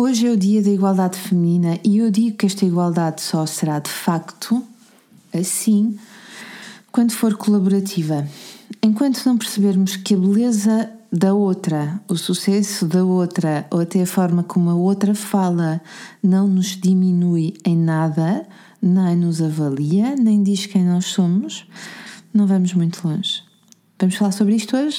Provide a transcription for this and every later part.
Hoje é o dia da igualdade feminina e eu digo que esta igualdade só será de facto assim quando for colaborativa. Enquanto não percebermos que a beleza da outra, o sucesso da outra ou até a forma como a outra fala não nos diminui em nada, nem nos avalia, nem diz quem nós somos, não vamos muito longe. Vamos falar sobre isto hoje?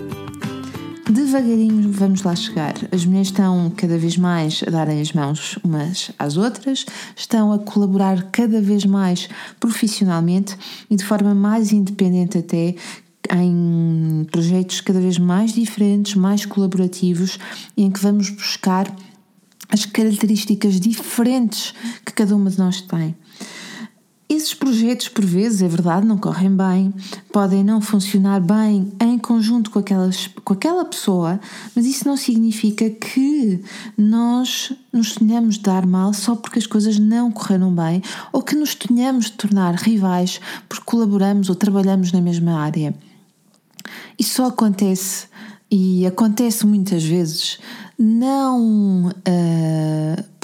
Devagarinho vamos lá chegar. As mulheres estão cada vez mais a darem as mãos umas às outras, estão a colaborar cada vez mais profissionalmente e de forma mais independente até em projetos cada vez mais diferentes, mais colaborativos, em que vamos buscar as características diferentes que cada uma de nós tem. Esses projetos, por vezes, é verdade, não correm bem, podem não funcionar bem em conjunto com, aquelas, com aquela pessoa, mas isso não significa que nós nos tenhamos de dar mal só porque as coisas não correram bem ou que nos tenhamos de tornar rivais porque colaboramos ou trabalhamos na mesma área. Isso só acontece e acontece muitas vezes não uh,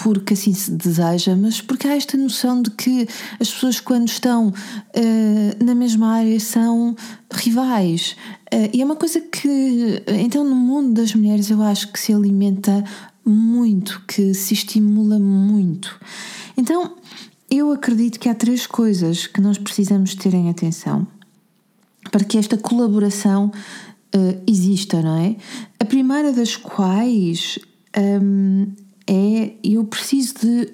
porque assim se deseja, mas porque há esta noção de que as pessoas, quando estão uh, na mesma área, são rivais. Uh, e é uma coisa que, então, no mundo das mulheres, eu acho que se alimenta muito, que se estimula muito. Então, eu acredito que há três coisas que nós precisamos ter em atenção para que esta colaboração uh, exista, não é? A primeira das quais um, eu preciso de.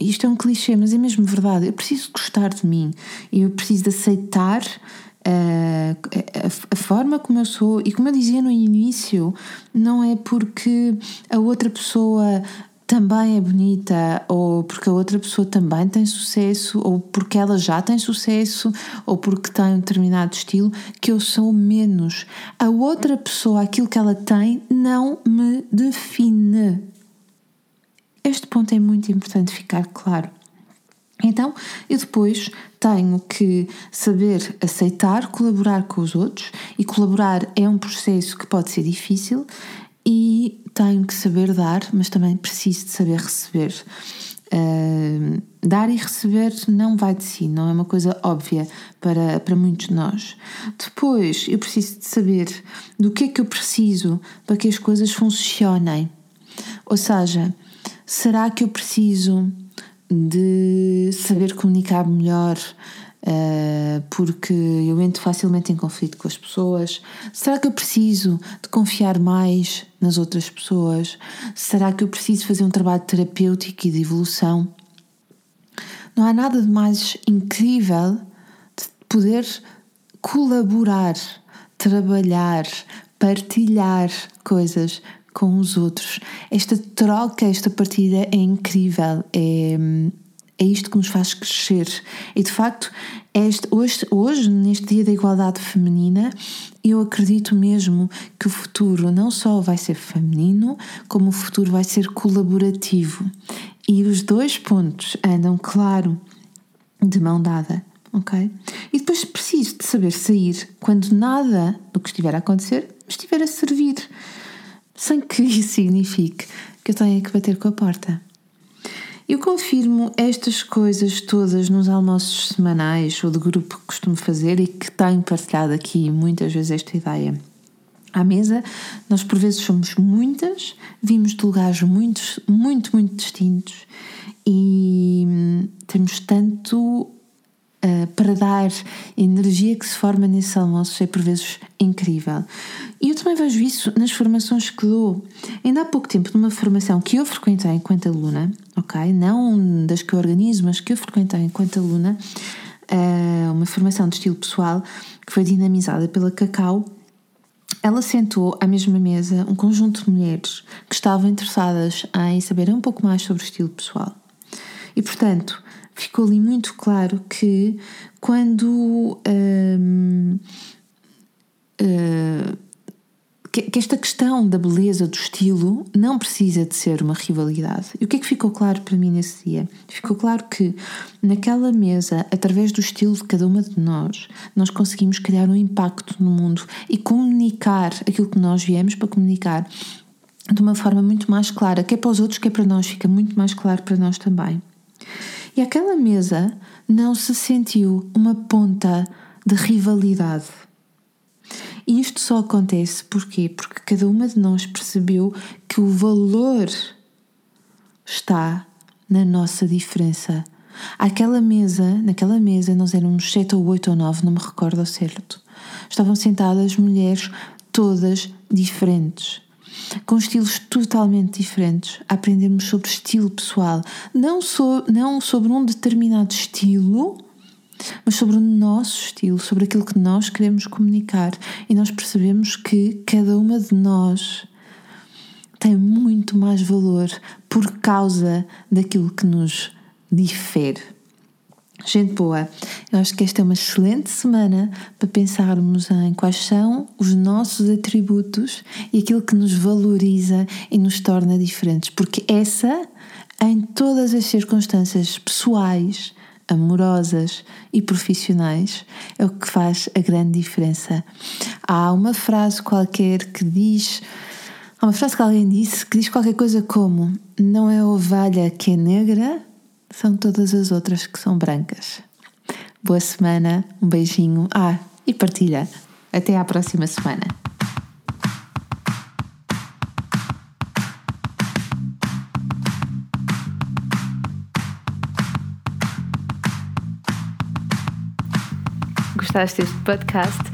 Isto é um clichê, mas é mesmo verdade. Eu preciso gostar de mim. Eu preciso de aceitar uh, a, a, forma como eu sou. E como eu dizia no início, não é porque a outra pessoa também é bonita, ou porque a outra pessoa também tem sucesso, ou porque ela já tem sucesso, ou porque tem um determinado estilo, que eu sou menos. A outra pessoa, aquilo que ela tem, não me define. Muito importante ficar claro. Então, eu depois tenho que saber aceitar, colaborar com os outros, e colaborar é um processo que pode ser difícil, e tenho que saber dar, mas também preciso de saber receber. Uh, dar e receber não vai de si, não é uma coisa óbvia para, para muitos de nós. Depois, eu preciso de saber do que é que eu preciso para que as coisas funcionem. Ou seja, será que eu preciso de saber comunicar melhor? uh, porque eu entro facilmente em conflito com as pessoas? Será que eu preciso de confiar mais nas outras pessoas? Será que eu preciso fazer um trabalho terapêutico e de evolução? Não há nada de mais incrível de poder colaborar, trabalhar, partilhar coisas com os outros. Esta troca, esta partida é incrível, é, é isto que nos faz crescer. E de facto, este, hoje, hoje, neste Dia da Igualdade Feminina, eu acredito mesmo que o futuro não só vai ser feminino, como o futuro vai ser colaborativo. E os dois pontos andam, claro, de mão dada. Ok? E depois preciso de saber sair quando nada do que estiver a acontecer estiver a servir, sem que isso signifique que eu tenha que bater com a porta. Eu confirmo estas coisas todas nos almoços semanais ou de grupo que costumo fazer e que tenho partilhado aqui muitas vezes esta ideia. À mesa, nós por vezes somos muitas, vimos de lugares muito, muito, muito distintos e hum, temos tanto uh, para dar energia que se forma nesse almoço é por vezes incrível. E eu também vejo isso nas formações que dou. Ainda há pouco tempo, numa formação que eu frequentei enquanto aluna, ok? Não das que eu organizo, mas que eu frequentei enquanto aluna, uh, uma formação de estilo pessoal que foi dinamizada pela Cacau. Ela sentou à mesma mesa um conjunto de mulheres que estavam interessadas em saber um pouco mais sobre o estilo pessoal. E portanto, ficou ali muito claro que quando. Hum, hum, que esta questão da beleza, do estilo, não precisa de ser uma rivalidade. E o que é que ficou claro para mim nesse dia? Ficou claro que naquela mesa, através do estilo de cada uma de nós, nós conseguimos criar um impacto no mundo e comunicar aquilo que nós viemos para comunicar de uma forma muito mais clara, quer para os outros, quer para nós, fica muito mais claro para nós também. E aquela mesa não se sentiu uma ponta de rivalidade e isto só acontece porquê? Porque cada uma de nós percebeu que o valor está na nossa diferença. Aquela mesa, naquela mesa, nós éramos sete ou oito ou nove, não me recordo ao certo. Estavam sentadas mulheres todas diferentes, com estilos totalmente diferentes, a aprendermos sobre estilo pessoal, não, so, não sobre um determinado estilo, mas sobre o nosso estilo, sobre aquilo que nós queremos comunicar. E nós percebemos que cada uma de nós tem muito mais valor por causa daquilo que nos difere. Gente boa, eu acho que esta é uma excelente semana para pensarmos em quais são os nossos atributos e aquilo que nos valoriza e nos torna diferentes, porque essa, em todas as circunstâncias pessoais, amorosas e profissionais é o que faz a grande diferença. Há uma frase qualquer que diz, há uma frase que alguém disse que diz qualquer coisa como: Não é a ovelha que é negra, são todas as outras que são brancas. Boa semana, um beijinho. Ah, e partilha. Até à próxima semana. gostaste deste podcast,